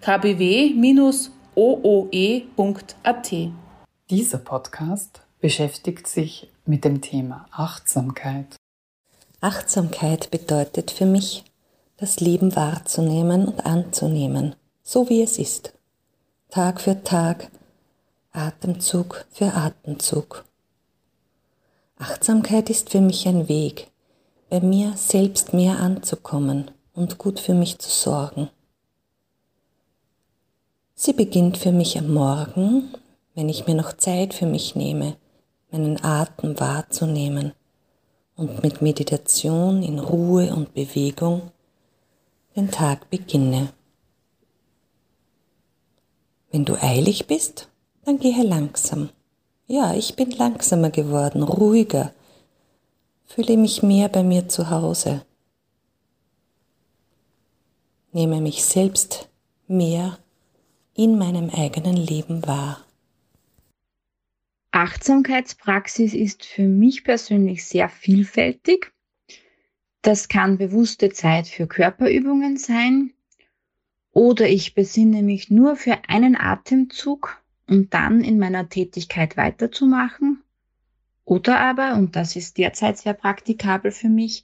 kbw-ooe.at. Dieser Podcast beschäftigt sich mit dem Thema Achtsamkeit. Achtsamkeit bedeutet für mich, das Leben wahrzunehmen und anzunehmen, so wie es ist. Tag für Tag, Atemzug für Atemzug. Achtsamkeit ist für mich ein Weg, bei mir selbst mehr anzukommen und gut für mich zu sorgen. Sie beginnt für mich am Morgen, wenn ich mir noch Zeit für mich nehme, meinen Atem wahrzunehmen und mit Meditation in Ruhe und Bewegung den Tag beginne. Wenn du eilig bist, dann gehe langsam. Ja, ich bin langsamer geworden, ruhiger, fühle mich mehr bei mir zu Hause, nehme mich selbst mehr in meinem eigenen Leben wahr. Achtsamkeitspraxis ist für mich persönlich sehr vielfältig. Das kann bewusste Zeit für Körperübungen sein oder ich besinne mich nur für einen Atemzug und dann in meiner Tätigkeit weiterzumachen. Oder aber, und das ist derzeit sehr praktikabel für mich,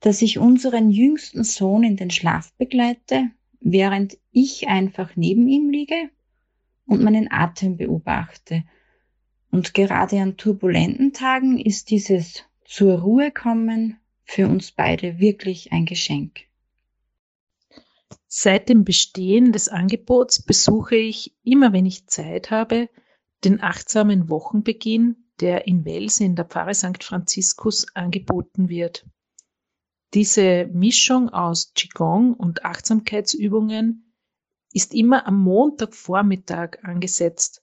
dass ich unseren jüngsten Sohn in den Schlaf begleite während ich einfach neben ihm liege und meinen Atem beobachte. Und gerade an turbulenten Tagen ist dieses zur Ruhe kommen für uns beide wirklich ein Geschenk. Seit dem Bestehen des Angebots besuche ich immer, wenn ich Zeit habe, den achtsamen Wochenbeginn, der in Wels in der Pfarre St. Franziskus angeboten wird. Diese Mischung aus Qigong und Achtsamkeitsübungen ist immer am Montagvormittag angesetzt.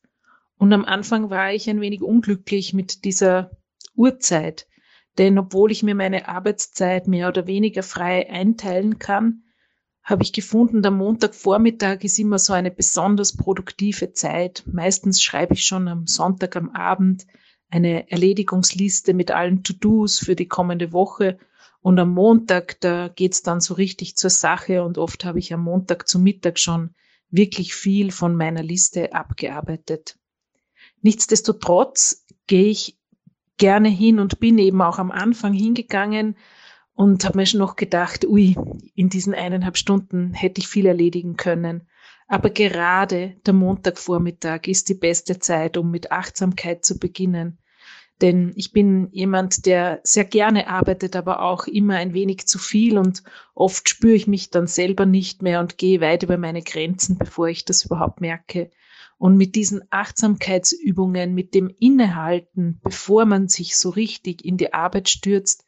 Und am Anfang war ich ein wenig unglücklich mit dieser Uhrzeit. Denn obwohl ich mir meine Arbeitszeit mehr oder weniger frei einteilen kann, habe ich gefunden, der Montagvormittag ist immer so eine besonders produktive Zeit. Meistens schreibe ich schon am Sonntag am Abend eine Erledigungsliste mit allen To-Dos für die kommende Woche und am Montag, da geht's dann so richtig zur Sache und oft habe ich am Montag zum Mittag schon wirklich viel von meiner Liste abgearbeitet. Nichtsdestotrotz gehe ich gerne hin und bin eben auch am Anfang hingegangen und habe mir schon noch gedacht, ui, in diesen eineinhalb Stunden hätte ich viel erledigen können. Aber gerade der Montagvormittag ist die beste Zeit, um mit Achtsamkeit zu beginnen. Denn ich bin jemand, der sehr gerne arbeitet, aber auch immer ein wenig zu viel und oft spüre ich mich dann selber nicht mehr und gehe weit über meine Grenzen, bevor ich das überhaupt merke. Und mit diesen Achtsamkeitsübungen, mit dem Innehalten, bevor man sich so richtig in die Arbeit stürzt,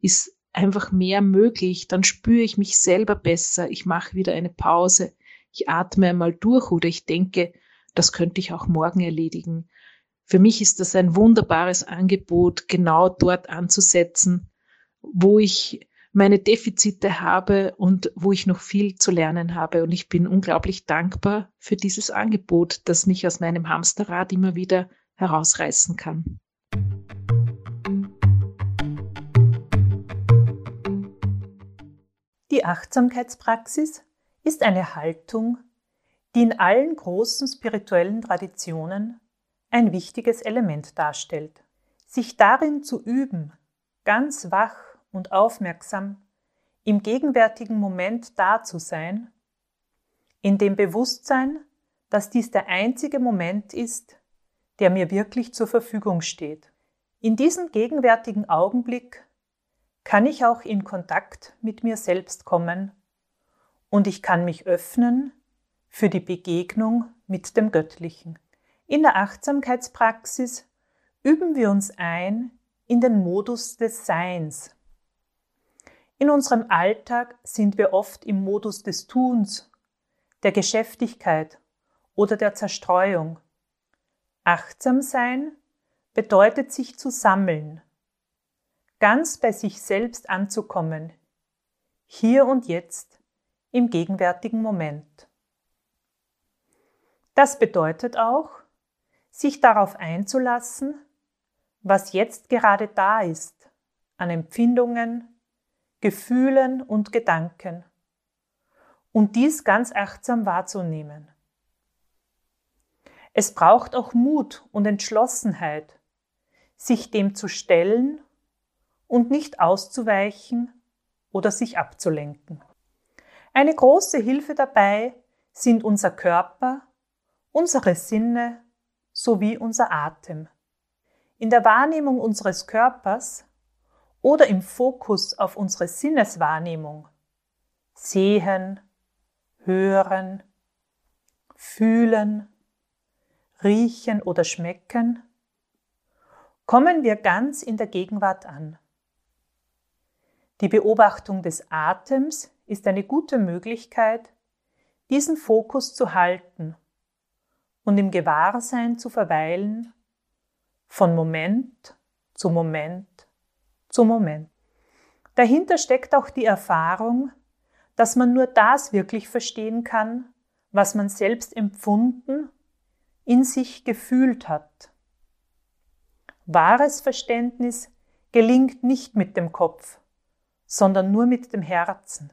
ist einfach mehr möglich. Dann spüre ich mich selber besser. Ich mache wieder eine Pause. Ich atme einmal durch oder ich denke, das könnte ich auch morgen erledigen. Für mich ist das ein wunderbares Angebot, genau dort anzusetzen, wo ich meine Defizite habe und wo ich noch viel zu lernen habe. Und ich bin unglaublich dankbar für dieses Angebot, das mich aus meinem Hamsterrad immer wieder herausreißen kann. Die Achtsamkeitspraxis ist eine Haltung, die in allen großen spirituellen Traditionen ein wichtiges Element darstellt. Sich darin zu üben, ganz wach und aufmerksam im gegenwärtigen Moment da zu sein, in dem Bewusstsein, dass dies der einzige Moment ist, der mir wirklich zur Verfügung steht. In diesem gegenwärtigen Augenblick kann ich auch in Kontakt mit mir selbst kommen und ich kann mich öffnen für die Begegnung mit dem Göttlichen. In der Achtsamkeitspraxis üben wir uns ein in den Modus des Seins. In unserem Alltag sind wir oft im Modus des Tuns, der Geschäftigkeit oder der Zerstreuung. Achtsam sein bedeutet sich zu sammeln, ganz bei sich selbst anzukommen, hier und jetzt, im gegenwärtigen Moment. Das bedeutet auch, sich darauf einzulassen, was jetzt gerade da ist, an Empfindungen, Gefühlen und Gedanken, und dies ganz achtsam wahrzunehmen. Es braucht auch Mut und Entschlossenheit, sich dem zu stellen und nicht auszuweichen oder sich abzulenken. Eine große Hilfe dabei sind unser Körper, unsere Sinne sowie unser Atem. In der Wahrnehmung unseres Körpers oder im Fokus auf unsere Sinneswahrnehmung sehen, hören, fühlen, riechen oder schmecken, kommen wir ganz in der Gegenwart an. Die Beobachtung des Atems ist eine gute Möglichkeit, diesen Fokus zu halten und im Gewahrsein zu verweilen, von Moment zu Moment zu Moment. Dahinter steckt auch die Erfahrung, dass man nur das wirklich verstehen kann, was man selbst empfunden, in sich gefühlt hat. Wahres Verständnis gelingt nicht mit dem Kopf, sondern nur mit dem Herzen.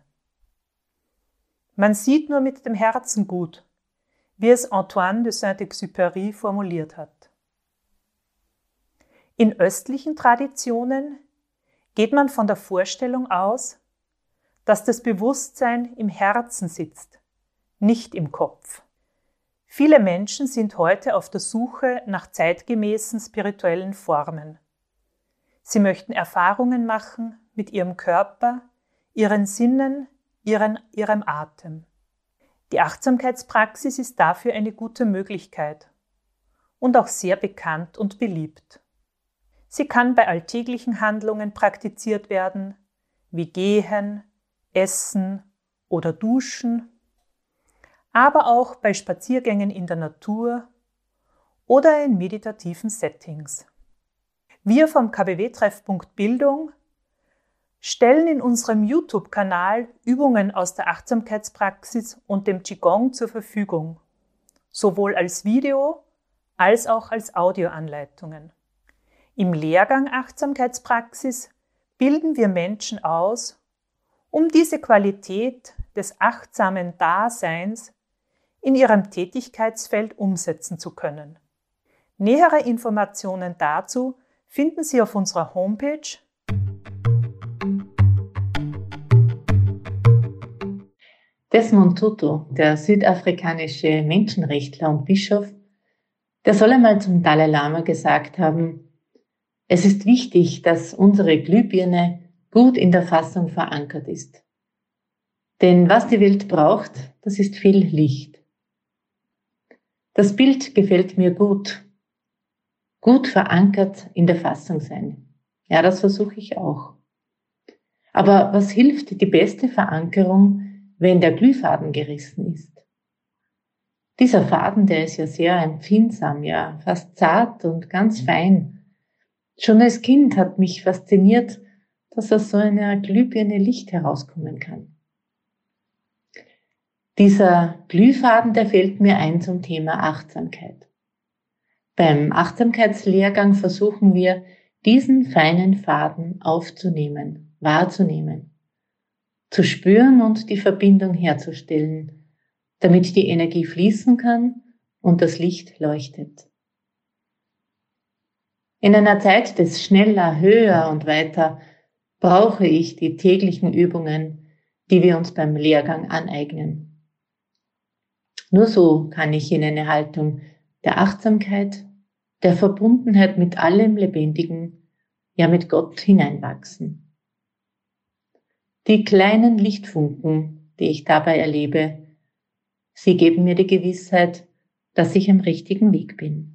Man sieht nur mit dem Herzen gut, wie es Antoine de Saint-Exupéry formuliert hat. In östlichen Traditionen geht man von der Vorstellung aus, dass das Bewusstsein im Herzen sitzt, nicht im Kopf. Viele Menschen sind heute auf der Suche nach zeitgemäßen spirituellen Formen. Sie möchten Erfahrungen machen mit ihrem Körper, ihren Sinnen, ihren, ihrem Atem. Die Achtsamkeitspraxis ist dafür eine gute Möglichkeit und auch sehr bekannt und beliebt. Sie kann bei alltäglichen Handlungen praktiziert werden, wie Gehen, Essen oder Duschen, aber auch bei Spaziergängen in der Natur oder in meditativen Settings. Wir vom KBW-Treffpunkt Bildung stellen in unserem YouTube-Kanal Übungen aus der Achtsamkeitspraxis und dem Qigong zur Verfügung, sowohl als Video als auch als Audioanleitungen. Im Lehrgang Achtsamkeitspraxis bilden wir Menschen aus, um diese Qualität des achtsamen Daseins in ihrem Tätigkeitsfeld umsetzen zu können. Nähere Informationen dazu finden Sie auf unserer Homepage Desmond Tutu, der südafrikanische Menschenrechtler und Bischof, der soll einmal zum Dalai Lama gesagt haben, es ist wichtig, dass unsere Glühbirne gut in der Fassung verankert ist. Denn was die Welt braucht, das ist viel Licht. Das Bild gefällt mir gut. Gut verankert in der Fassung sein. Ja, das versuche ich auch. Aber was hilft die beste Verankerung, wenn der Glühfaden gerissen ist. Dieser Faden, der ist ja sehr empfindsam, ja, fast zart und ganz fein. Schon als Kind hat mich fasziniert, dass aus so einer Glühbirne Licht herauskommen kann. Dieser Glühfaden, der fällt mir ein zum Thema Achtsamkeit. Beim Achtsamkeitslehrgang versuchen wir, diesen feinen Faden aufzunehmen, wahrzunehmen zu spüren und die Verbindung herzustellen, damit die Energie fließen kann und das Licht leuchtet. In einer Zeit des schneller, höher und weiter brauche ich die täglichen Übungen, die wir uns beim Lehrgang aneignen. Nur so kann ich in eine Haltung der Achtsamkeit, der Verbundenheit mit allem Lebendigen, ja mit Gott hineinwachsen. Die kleinen Lichtfunken, die ich dabei erlebe, sie geben mir die Gewissheit, dass ich am richtigen Weg bin.